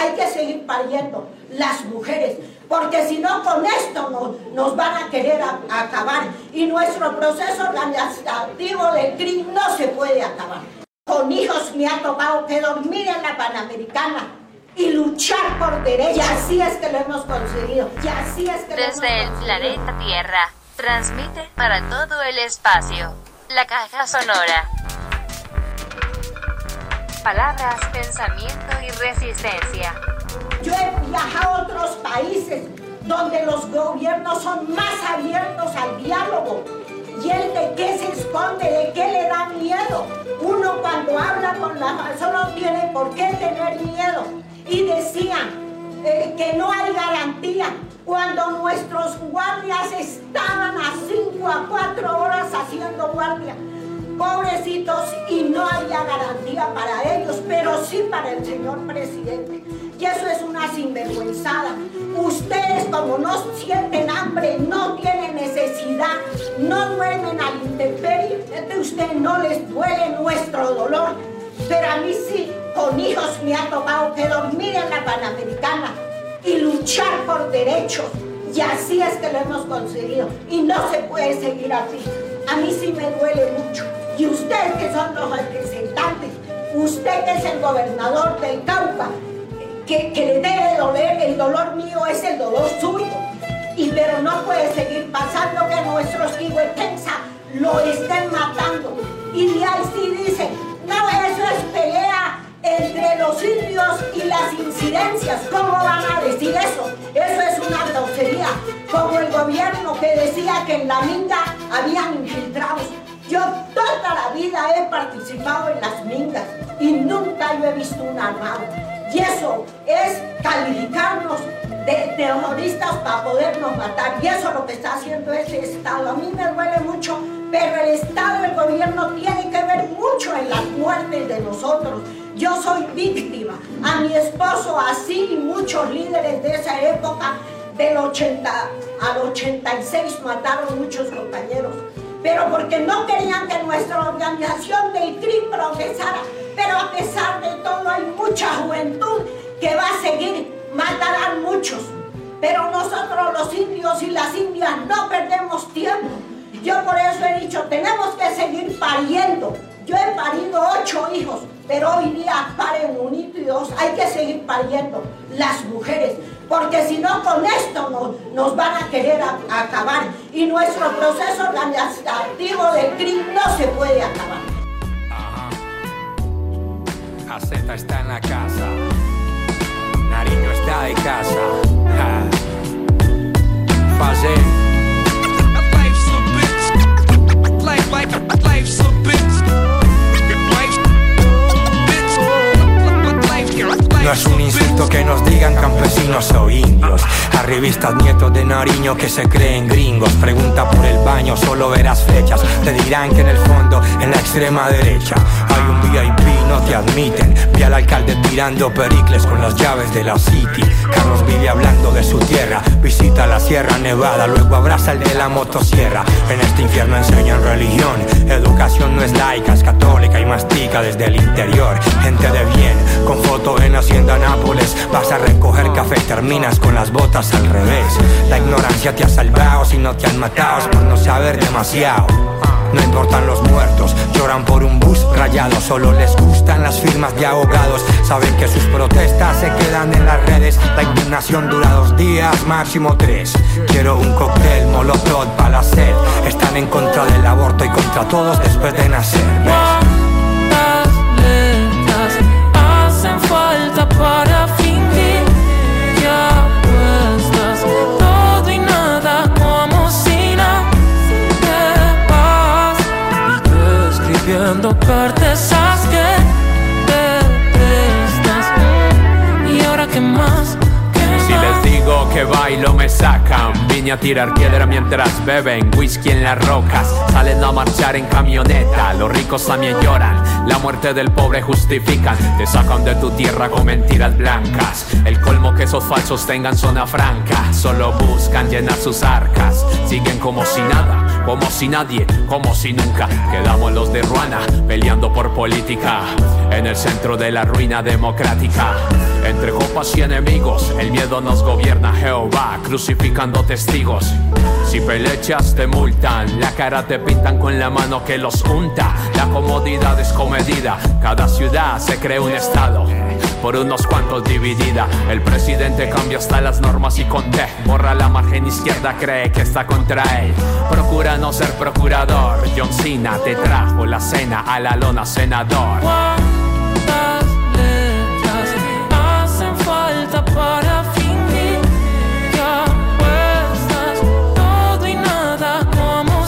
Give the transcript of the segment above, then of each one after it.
hay que seguir pariendo las mujeres, porque si no con esto nos, van a querer acabar y nuestro proceso organizativo del crimen no se puede acabar. Con hijos me ha tocado que dormir en la Panamericana y luchar por derechos. Y así es que lo hemos conseguido. Y así es que Desde el planeta Tierra, transmite para todo el espacio. La caja sonora. Palabras, pensamiento y resistencia. Yo he viajado a otros países donde los gobiernos son más abiertos al diálogo. ¿Y él de qué se esconde? ¿De qué le da miedo? Uno cuando habla con la persona no tiene por qué tener miedo. Y decían eh, que no hay garantía cuando nuestros guardias estaban a 5 a 4 horas haciendo guardia pobrecitos, y no garantía para ellos, pero sí para el señor presidente. Y eso es una sinvergüenzada. Ustedes como no sienten hambre, no tienen necesidad, no duermen al intemperie, a ustedes no les duele nuestro dolor. Pero a mí sí, con hijos me ha tocado que dormir en la Panamericana y luchar por derechos. Y así es que lo hemos conseguido. Y no se puede seguir así. A mí sí me duele mucho. Y ustedes que son los representantes, usted que es el gobernador del Cauca, que, le debe doler, el dolor mío es el dolor suyo. Y pero no puede seguir pasando que nuestros tensa lo estén matando. Y de ahí sí dicen, no, eso es pelea entre los indios y las incidencias. ¿Cómo van a decir eso? Eso es una grosería. Como el gobierno que decía que en la minga habían infiltrados. Yo toda la vida he participado en las mingas y nunca yo he visto un armado. Y eso es calificarnos de terroristas para podernos matar. Y eso es lo que está haciendo este Estado. A mí me duele mucho, pero el Estado, el gobierno tiene que ver mucho en las muertes de nosotros. Yo soy víctima. A mi esposo, así y muchos líderes de esa época, del 80 al 86, mataron muchos compañeros pero porque no querían que nuestra organización del CRI progresara. Pero a pesar de todo hay mucha juventud que va a seguir, matarán muchos. Pero nosotros los indios y las indias no perdemos tiempo. Yo por eso he dicho, tenemos que seguir pariendo. Yo he parido ocho hijos, pero hoy día paren un y dos. Hay que seguir pariendo las mujeres porque si no con esto nos, van a querer acabar y nuestro proceso organizativo del crimen no se puede acabar. Ajá. está en la casa, Nariño está de casa. Fase. No es un que nos digan campesinos o indios. A revistas nietos de Nariño que se creen gringos. Pregunta por el baño, solo verás flechas. Te dirán que en el fondo, en la extrema derecha, hay un VIP, no te admiten. Vi al alcalde tirando pericles con las llaves de la City. Carlos vive hablando de su tierra. Visita la Sierra Nevada, luego abraza el de la motosierra. En este infierno enseñan religión. Educación no es laica, es católica y mastica desde el interior. Gente de bien, con foto en Hacienda Nápoles. Vas a recoger café, terminas con las botas al revés. La ignorancia te ha salvado si no te han matado por no saber demasiado. No importan los muertos, lloran por un bus rayado, solo les gustan las firmas de abogados. Saben que sus protestas se quedan en las redes. La indignación dura dos días, máximo tres. Quiero un cóctel, molotov para la sed. Están en contra del aborto y contra todos después de nacer. Escribiendo cartas que te prestas. Y ahora que más si les digo que bailo me sacan. Vine a tirar piedra mientras beben whisky en las rocas. Salen a marchar en camioneta Los ricos también lloran. La muerte del pobre justifican. Te sacan de tu tierra con mentiras blancas. El colmo que esos falsos tengan zona franca. Solo buscan llenar sus arcas. Siguen como si nada Como si nadie, como si nunca Quedamos los de Ruana Peleando por política En el centro de la ruina democrática Entre copas y enemigos, el miedo nos gobierna Jehová, crucificando testigos. Si pelechas te multan, la cara te pintan con la mano que los unta. La comodidad es comedida, cada ciudad se cree un estado. Por unos cuantos dividida, el presidente cambia hasta las normas y con T borra la margen izquierda, cree que está contra él. Procura no ser procurador. John Cena te trajo la cena a la lona senador. para fingir apuestas todo y nada como.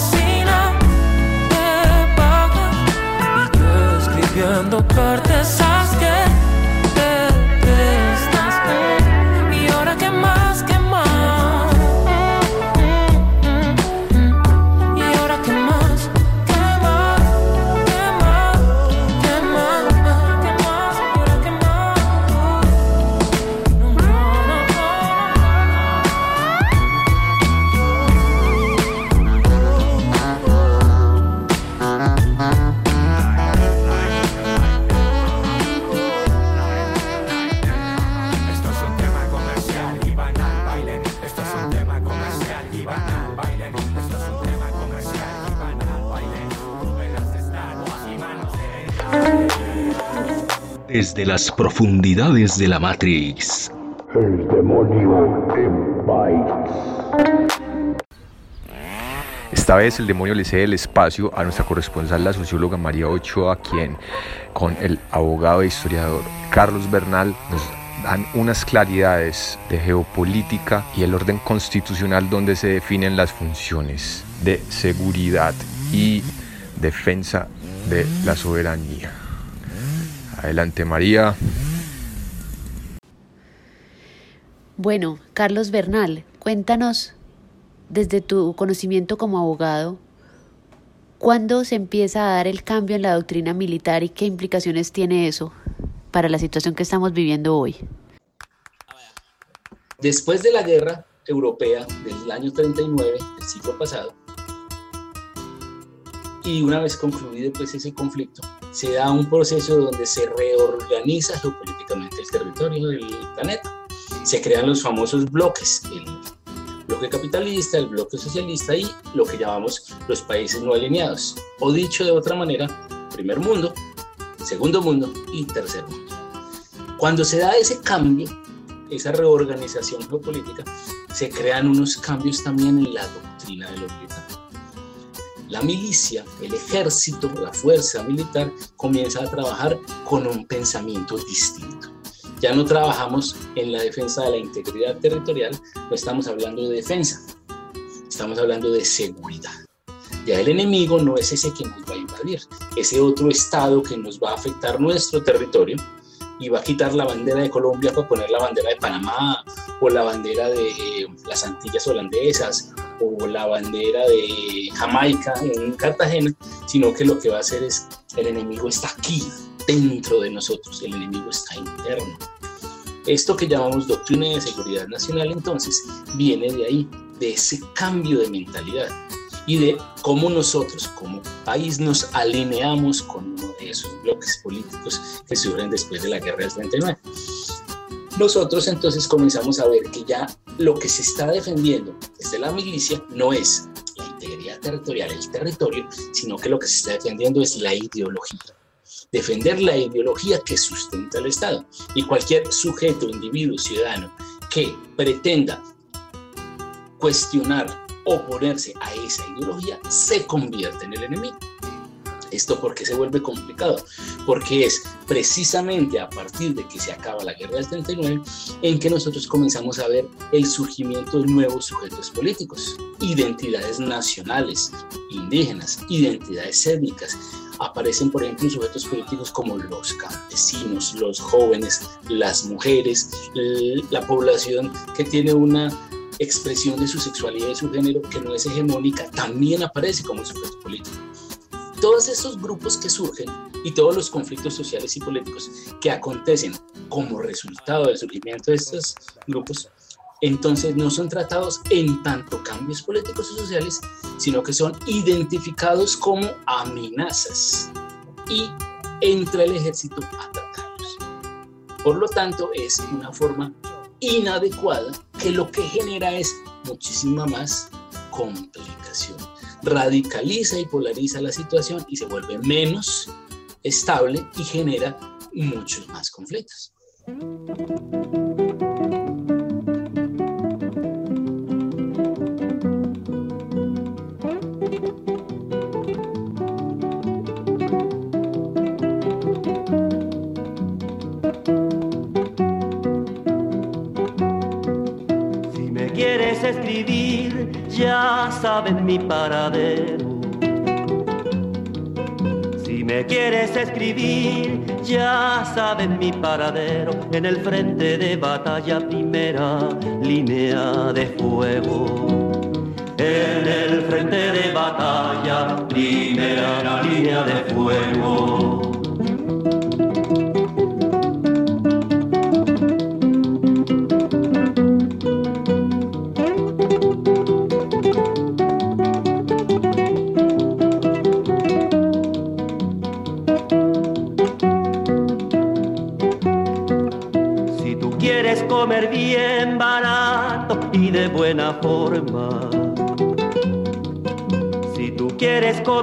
Escribiendo cartas Desde las profundidades de la Matrix. El demonio Esta vez el demonio le cede el espacio a nuestra corresponsal, la socióloga María Ochoa, quien con el abogado e historiador Carlos Bernal nos dan unas claridades de geopolítica y el orden constitucional donde se definen las funciones de seguridad y defensa de la soberanía. Adelante María. Bueno, Carlos Bernal, cuéntanos desde tu conocimiento como abogado, ¿cuándo se empieza a dar el cambio en la doctrina militar y qué implicaciones tiene eso para la situación que estamos viviendo hoy? Después de la guerra europea del año 39, del siglo pasado, y una vez concluido pues ese conflicto, se da un proceso donde se reorganiza geopolíticamente el territorio del planeta. Se crean los famosos bloques, el bloque capitalista, el bloque socialista y lo que llamamos los países no alineados. O dicho de otra manera, primer mundo, segundo mundo y tercer mundo. Cuando se da ese cambio, esa reorganización geopolítica, se crean unos cambios también en la doctrina de los militares la milicia, el ejército, la fuerza militar comienza a trabajar con un pensamiento distinto. Ya no trabajamos en la defensa de la integridad territorial, no estamos hablando de defensa, estamos hablando de seguridad. Ya el enemigo no es ese que nos va a invadir, ese otro estado que nos va a afectar nuestro territorio y va a quitar la bandera de Colombia para poner la bandera de Panamá o la bandera de las Antillas holandesas o la bandera de Jamaica en Cartagena, sino que lo que va a hacer es el enemigo está aquí, dentro de nosotros, el enemigo está interno. Esto que llamamos doctrina de seguridad nacional entonces viene de ahí, de ese cambio de mentalidad y de cómo nosotros como país nos alineamos con uno de esos bloques políticos que surgen después de la guerra del 39. Nosotros entonces comenzamos a ver que ya lo que se está defendiendo desde la milicia no es la integridad territorial, el territorio, sino que lo que se está defendiendo es la ideología. Defender la ideología que sustenta el Estado. Y cualquier sujeto, individuo, ciudadano que pretenda cuestionar, oponerse a esa ideología, se convierte en el enemigo. ¿Esto por qué se vuelve complicado? Porque es precisamente a partir de que se acaba la guerra del 39 en que nosotros comenzamos a ver el surgimiento de nuevos sujetos políticos, identidades nacionales, indígenas, identidades étnicas. Aparecen, por ejemplo, sujetos políticos como los campesinos, los jóvenes, las mujeres, la población que tiene una expresión de su sexualidad y su género que no es hegemónica, también aparece como sujeto político todos esos grupos que surgen y todos los conflictos sociales y políticos que acontecen como resultado del surgimiento de estos grupos, entonces no son tratados en tanto cambios políticos y sociales, sino que son identificados como amenazas y entra el ejército a tratarlos. Por lo tanto, es una forma inadecuada que lo que genera es muchísima más complicación. Radicaliza y polariza la situación y se vuelve menos estable y genera muchos más conflictos. Paradero. Si me quieres escribir, ya sabes mi paradero. En el frente de batalla, primera línea de fuego. En el frente de batalla, primera línea de fuego.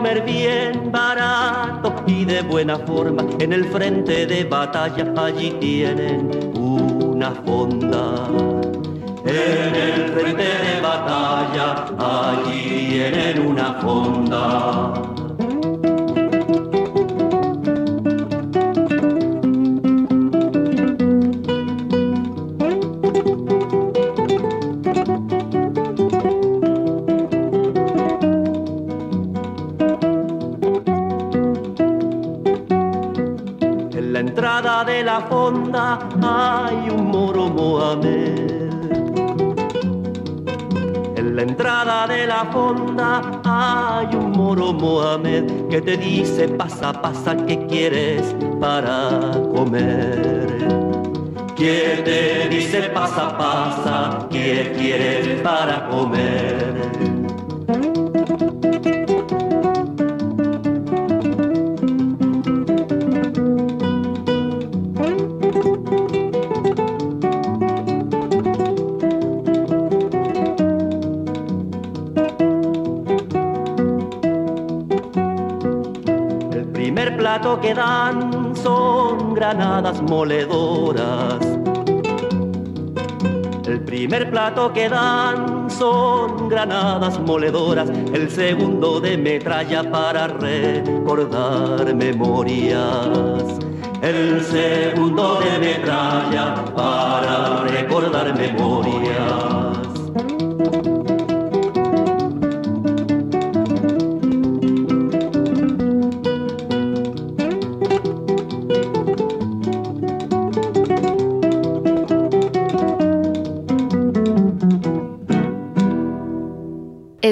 Comer bien barato y de buena forma, en el frente de batalla allí tienen una fonda. En el frente de batalla allí tienen una fonda. Entrada de la fonda hay un moro Mohamed. En la entrada de la fonda hay un moro Mohamed que te dice pasa, pasa, ¿qué quieres para comer? Que te dice pasa, pasa, ¿qué quieres para comer? Moledoras. El primer plato que dan son granadas moledoras. El segundo de metralla para recordar memorias. El segundo de metralla para recordar memorias.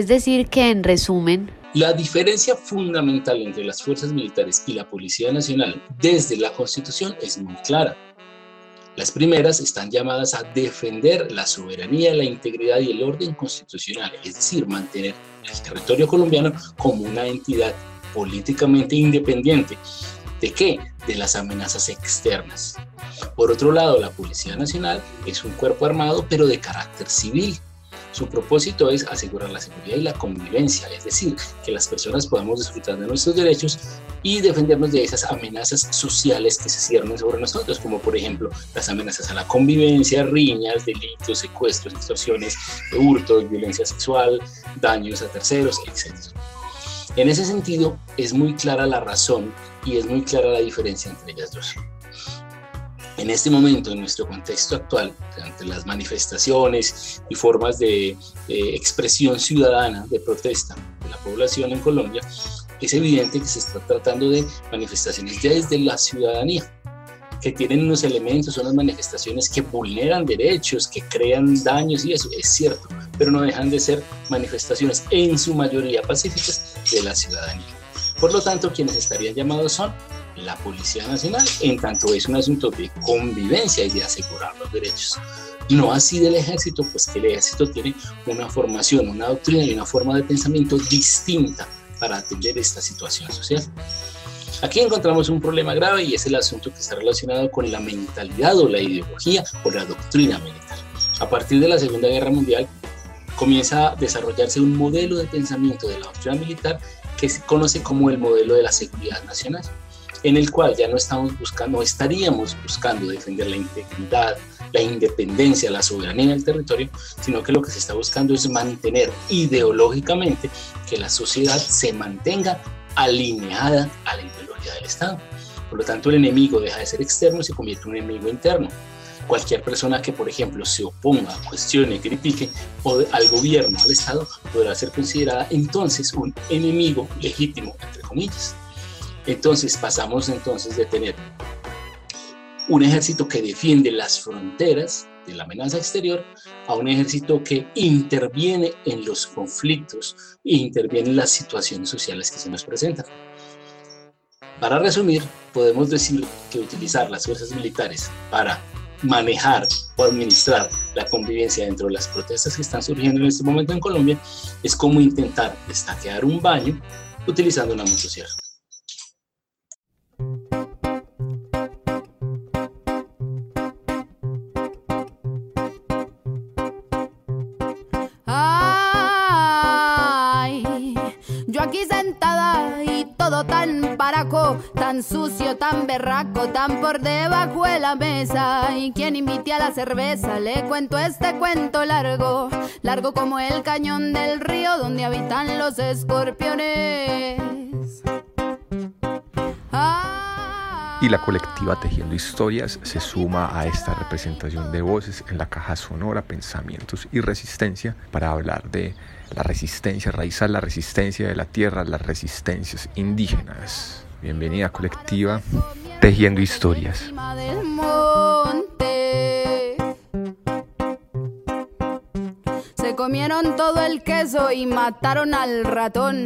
Decir, que en resumen, La diferencia fundamental entre las fuerzas militares y la Policía Nacional desde la Constitución es muy clara. Las primeras están llamadas a defender la soberanía, la integridad y el orden constitucional, es decir, mantener el territorio colombiano como una entidad políticamente independiente. ¿De qué? De las amenazas externas. Por otro lado, la Policía Nacional es un cuerpo armado, pero de carácter civil. Su propósito es asegurar la seguridad y la convivencia, es decir, que las personas podamos disfrutar de nuestros derechos y defendernos de esas amenazas sociales que se ciernen sobre nosotros, como por ejemplo las amenazas a la convivencia, riñas, delitos, secuestros, extorsiones, hurtos, violencia sexual, daños a terceros, etc. En ese sentido, es muy clara la razón y es muy clara la diferencia entre ellas dos. En este momento, en nuestro contexto actual, ante las manifestaciones y formas de, de expresión ciudadana, de protesta de la población en Colombia, es evidente que se está tratando de manifestaciones ya desde la ciudadanía, que tienen unos elementos, unas manifestaciones que vulneran derechos, que crean daños y eso, es cierto, pero no dejan de ser manifestaciones en su mayoría pacíficas de la ciudadanía. Por lo tanto, quienes estarían llamados son la Policía Nacional, en tanto es un asunto de convivencia y de asegurar los derechos. No así del ejército, pues que el ejército tiene una formación, una doctrina y una forma de pensamiento distinta para atender esta situación social. Aquí encontramos un problema grave y es el asunto que está relacionado con la mentalidad o la ideología o la doctrina militar. A partir de la Segunda Guerra Mundial comienza a desarrollarse un modelo de pensamiento de la doctrina militar que se conoce como el modelo de la seguridad nacional, en el cual ya no estamos buscando, no estaríamos buscando defender la integridad, la independencia, la soberanía del territorio, sino que lo que se está buscando es mantener ideológicamente que la sociedad se mantenga alineada a la ideología del Estado. Por lo tanto, el enemigo deja de ser externo y se convierte en un enemigo interno. Cualquier persona que, por ejemplo, se oponga, cuestione, critique al gobierno, al Estado, podrá ser considerada entonces un enemigo legítimo, entre comillas. Entonces pasamos entonces de tener un ejército que defiende las fronteras de la amenaza exterior a un ejército que interviene en los conflictos e interviene en las situaciones sociales que se nos presentan. Para resumir, podemos decir que utilizar las fuerzas militares para manejar o administrar la convivencia dentro de las protestas que están surgiendo en este momento en Colombia es como intentar destaquear un baño utilizando una motosierra. Sucio, tan berraco, tan por debajo de la mesa. Y quien invite a la cerveza, le cuento este cuento largo, largo como el cañón del río donde habitan los escorpiones. Y la colectiva Tejiendo Historias se suma a esta representación de voces en la caja sonora Pensamientos y Resistencia para hablar de la resistencia raizal, la resistencia de la tierra, las resistencias indígenas. Bienvenida colectiva, tejiendo historias. Se comieron todo el queso y mataron al ratón.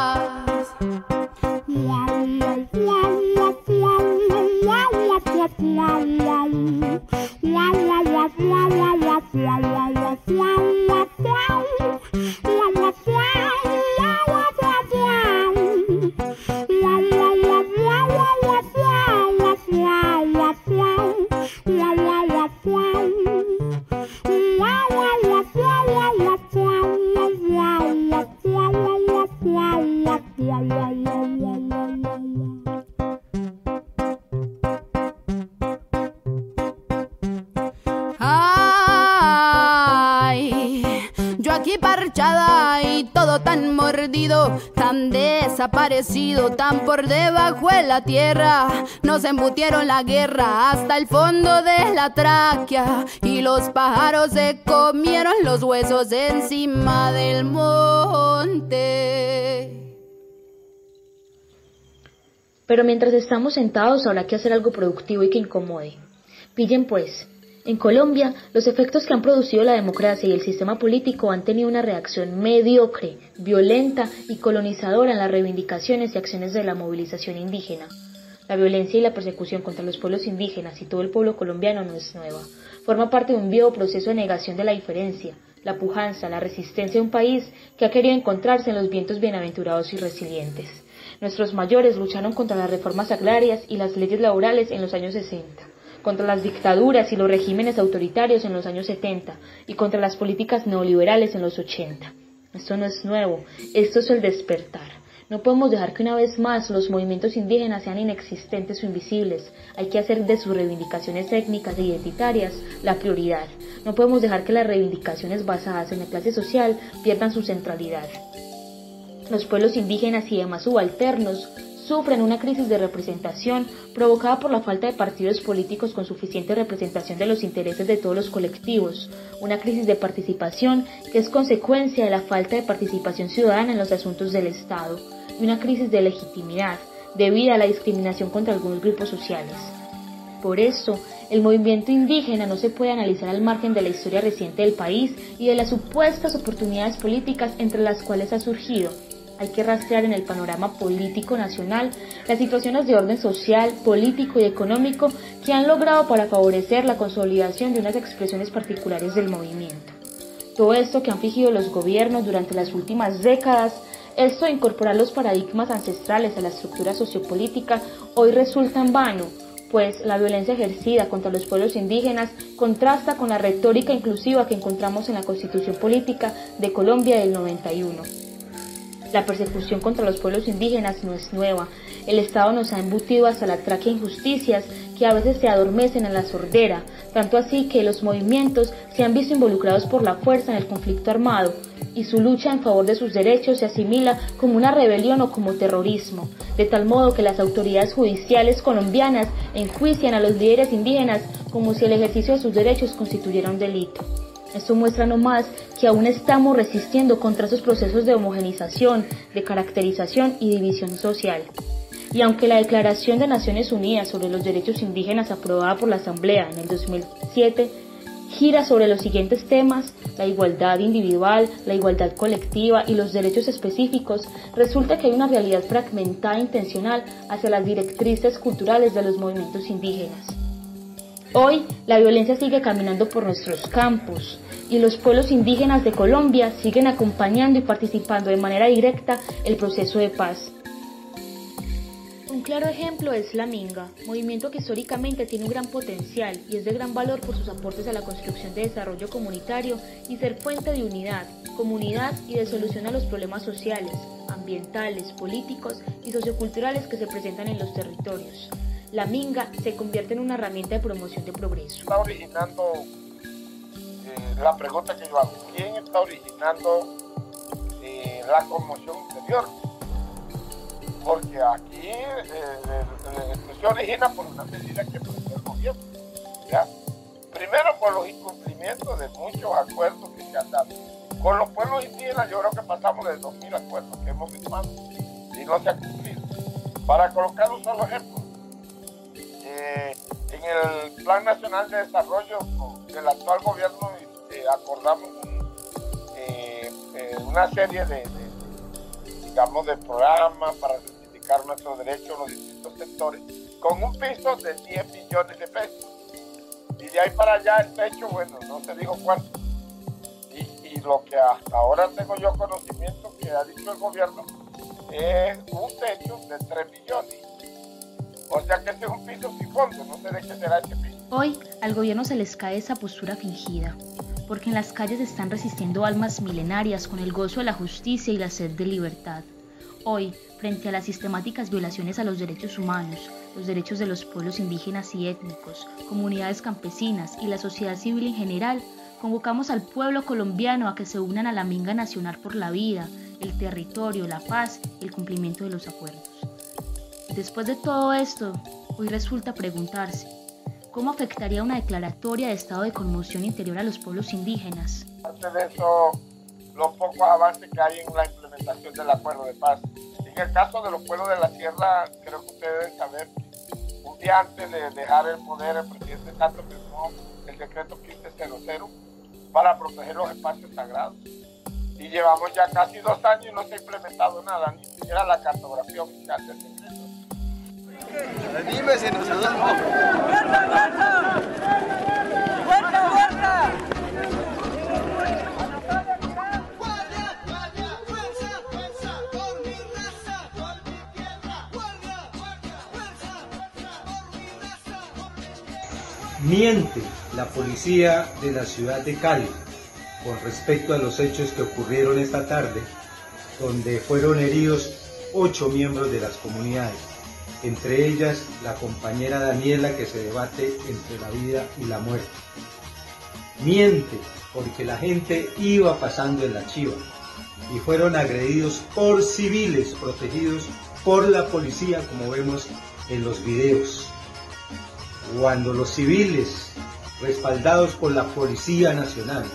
wow, wow, wow, wow. Desaparecido, tan por debajo de la tierra. Nos embutieron la guerra hasta el fondo de la tráquea y los pájaros se comieron los huesos encima del monte. Pero mientras estamos sentados habrá que hacer algo productivo y que incomode. Pillen pues, en Colombia, los efectos que han producido la democracia y el sistema político han tenido una reacción mediocre, violenta y colonizadora en las reivindicaciones y acciones de la movilización indígena. La violencia y la persecución contra los pueblos indígenas y todo el pueblo colombiano no es nueva. Forma parte de un viejo proceso de negación de la diferencia, la pujanza, la resistencia de un país que ha querido encontrarse en los vientos bienaventurados y resilientes. Nuestros mayores lucharon contra las reformas agrarias y las leyes laborales en los años 60 contra las dictaduras y los regímenes autoritarios en los años 70 y contra las políticas neoliberales en los 80. Esto no es nuevo, esto es el despertar. No podemos dejar que una vez más los movimientos indígenas sean inexistentes o invisibles. Hay que hacer de sus reivindicaciones étnicas e identitarias la prioridad. No podemos dejar que las reivindicaciones basadas en la clase social pierdan su centralidad. Los pueblos indígenas y demás subalternos sufren una crisis de representación provocada por la falta de partidos políticos con suficiente representación de los intereses de todos los colectivos, una crisis de participación que es consecuencia de la falta de participación ciudadana en los asuntos del Estado, y una crisis de legitimidad debido a la discriminación contra algunos grupos sociales. Por eso, el movimiento indígena no se puede analizar al margen de la historia reciente del país y de las supuestas oportunidades políticas entre las cuales ha surgido. Hay que rastrear en el panorama político nacional las situaciones de orden social, político y económico que han logrado para favorecer la consolidación de unas expresiones particulares del movimiento. Todo esto que han fingido los gobiernos durante las últimas décadas esto de incorporar los paradigmas ancestrales a la estructura sociopolítica hoy resulta en vano, pues la violencia ejercida contra los pueblos indígenas contrasta con la retórica inclusiva que encontramos en la Constitución Política de Colombia del 91. La persecución contra los pueblos indígenas no es nueva. El Estado nos ha embutido hasta la tráquea injusticias que a veces se adormecen en la sordera, tanto así que los movimientos se han visto involucrados por la fuerza en el conflicto armado, y su lucha en favor de sus derechos se asimila como una rebelión o como terrorismo, de tal modo que las autoridades judiciales colombianas enjuician a los líderes indígenas como si el ejercicio de sus derechos constituyera un delito. Esto muestra no más que aún estamos resistiendo contra esos procesos de homogenización, de caracterización y división social. Y aunque la Declaración de Naciones Unidas sobre los Derechos Indígenas aprobada por la Asamblea en el 2007 gira sobre los siguientes temas, la igualdad individual, la igualdad colectiva y los derechos específicos, resulta que hay una realidad fragmentada e intencional hacia las directrices culturales de los movimientos indígenas. Hoy la violencia sigue caminando por nuestros campos y los pueblos indígenas de Colombia siguen acompañando y participando de manera directa el proceso de paz. Un claro ejemplo es la Minga, movimiento que históricamente tiene un gran potencial y es de gran valor por sus aportes a la construcción de desarrollo comunitario y ser fuente de unidad, comunidad y de solución a los problemas sociales, ambientales, políticos y socioculturales que se presentan en los territorios. La Minga se convierte en una herramienta de promoción de progreso. Eh, ¿quién está originando eh, la conmoción interior? porque aquí eh, eh, se origina por una medida que prende el gobierno. Primero por los incumplimientos de muchos acuerdos que se han dado. Con los pueblos indígenas yo creo que pasamos de 2.000 acuerdos que hemos firmado y no se ha cumplido. Para colocar un solo ejemplo, eh, en el Plan Nacional de Desarrollo del actual gobierno acordamos una serie de digamos, de programas para reivindicar nuestros derechos en los distintos sectores, con un piso de 10 millones de pesos. Y de ahí para allá el techo, bueno, no se dijo cuánto. Y, y lo que hasta ahora tengo yo conocimiento que ha dicho el gobierno es un techo de 3 millones. O sea que ese es un piso sin fondo, no sé de qué será piso. Hoy al gobierno se les cae esa postura fingida, porque en las calles están resistiendo almas milenarias con el gozo de la justicia y la sed de libertad. Hoy, frente a las sistemáticas violaciones a los derechos humanos, los derechos de los pueblos indígenas y étnicos, comunidades campesinas y la sociedad civil en general, convocamos al pueblo colombiano a que se unan a la Minga Nacional por la vida, el territorio, la paz y el cumplimiento de los acuerdos. Después de todo esto, hoy resulta preguntarse, ¿Cómo afectaría una declaratoria de estado de conmoción interior a los pueblos indígenas? Antes de eso, los pocos avances que hay en la implementación del acuerdo de paz. En el caso de los pueblos de la sierra, creo que ustedes deben saber un día antes de dejar el poder, el presidente Santos firmó el decreto 1500 para proteger los espacios sagrados. Y llevamos ya casi dos años y no se ha implementado nada, ni siquiera la cartografía oficial del decreto. Dime si nosotros Miente la policía de la ciudad de Cali con respecto a los hechos que ocurrieron esta tarde, donde fueron heridos ocho miembros de las comunidades entre ellas la compañera Daniela que se debate entre la vida y la muerte. Miente porque la gente iba pasando en la chiva y fueron agredidos por civiles protegidos por la policía como vemos en los videos. Cuando los civiles respaldados por la Policía Nacional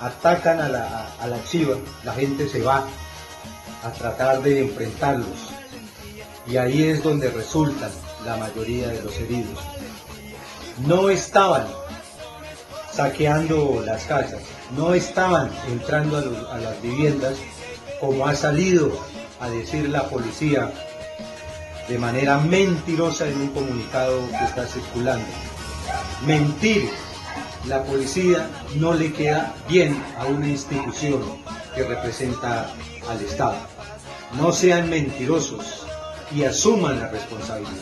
atacan a la, a la chiva, la gente se va a tratar de enfrentarlos y ahí es donde resultan la mayoría de los heridos. no estaban saqueando las casas, no estaban entrando a, a las viviendas como ha salido a decir la policía de manera mentirosa en un comunicado que está circulando. Mentir, la policía no le queda bien a una institución que representa al Estado. No sean mentirosos y asuman la responsabilidad.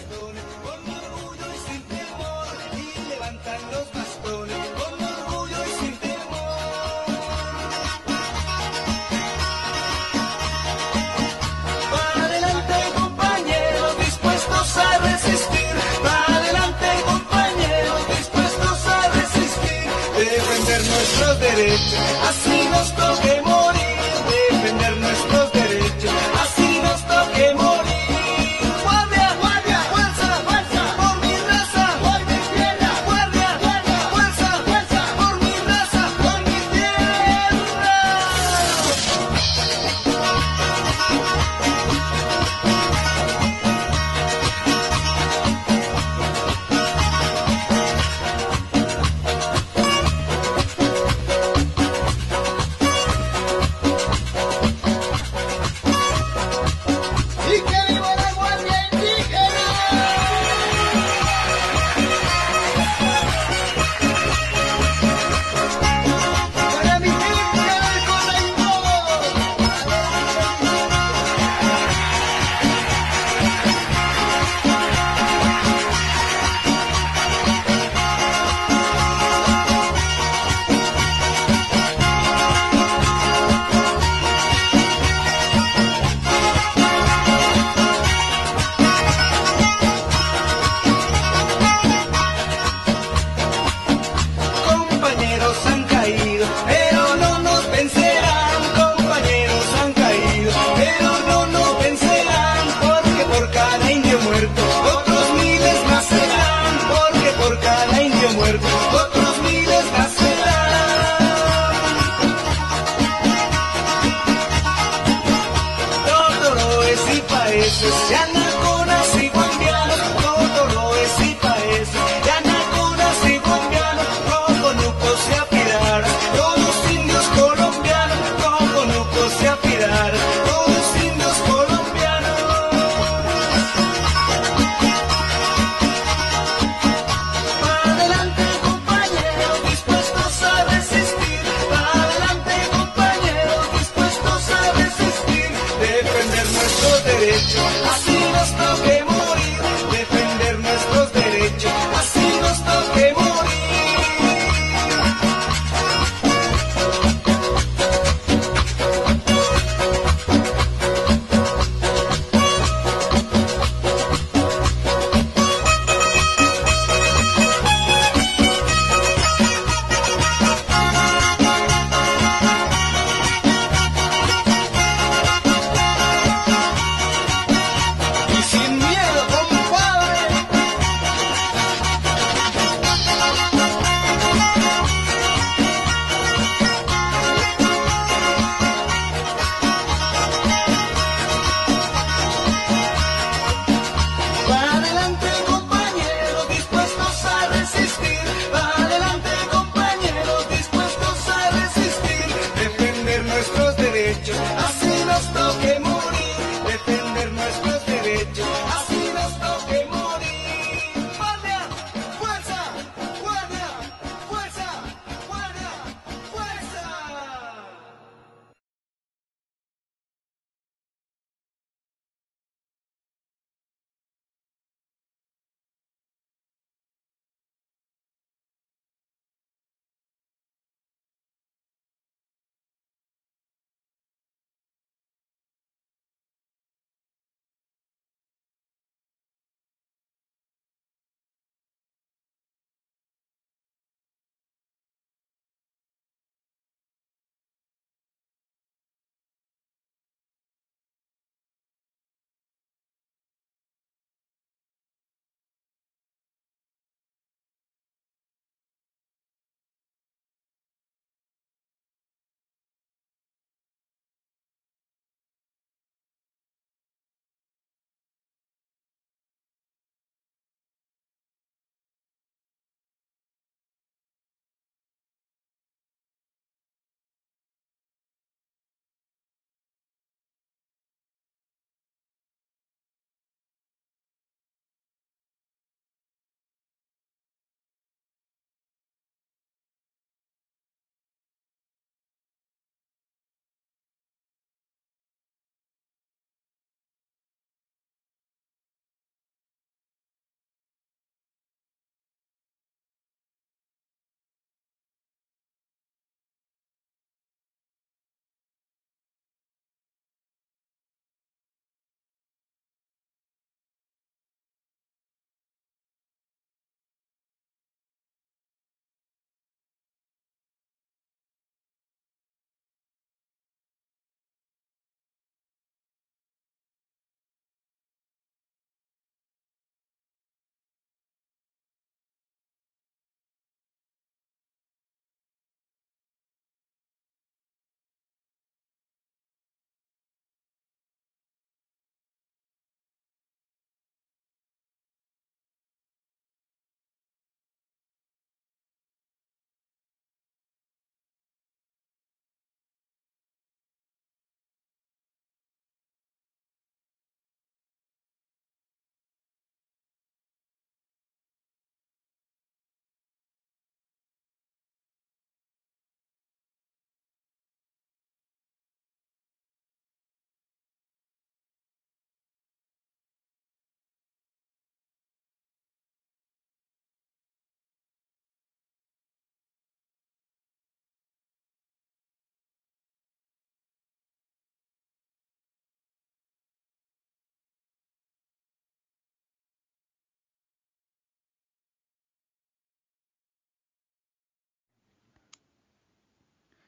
Derechos,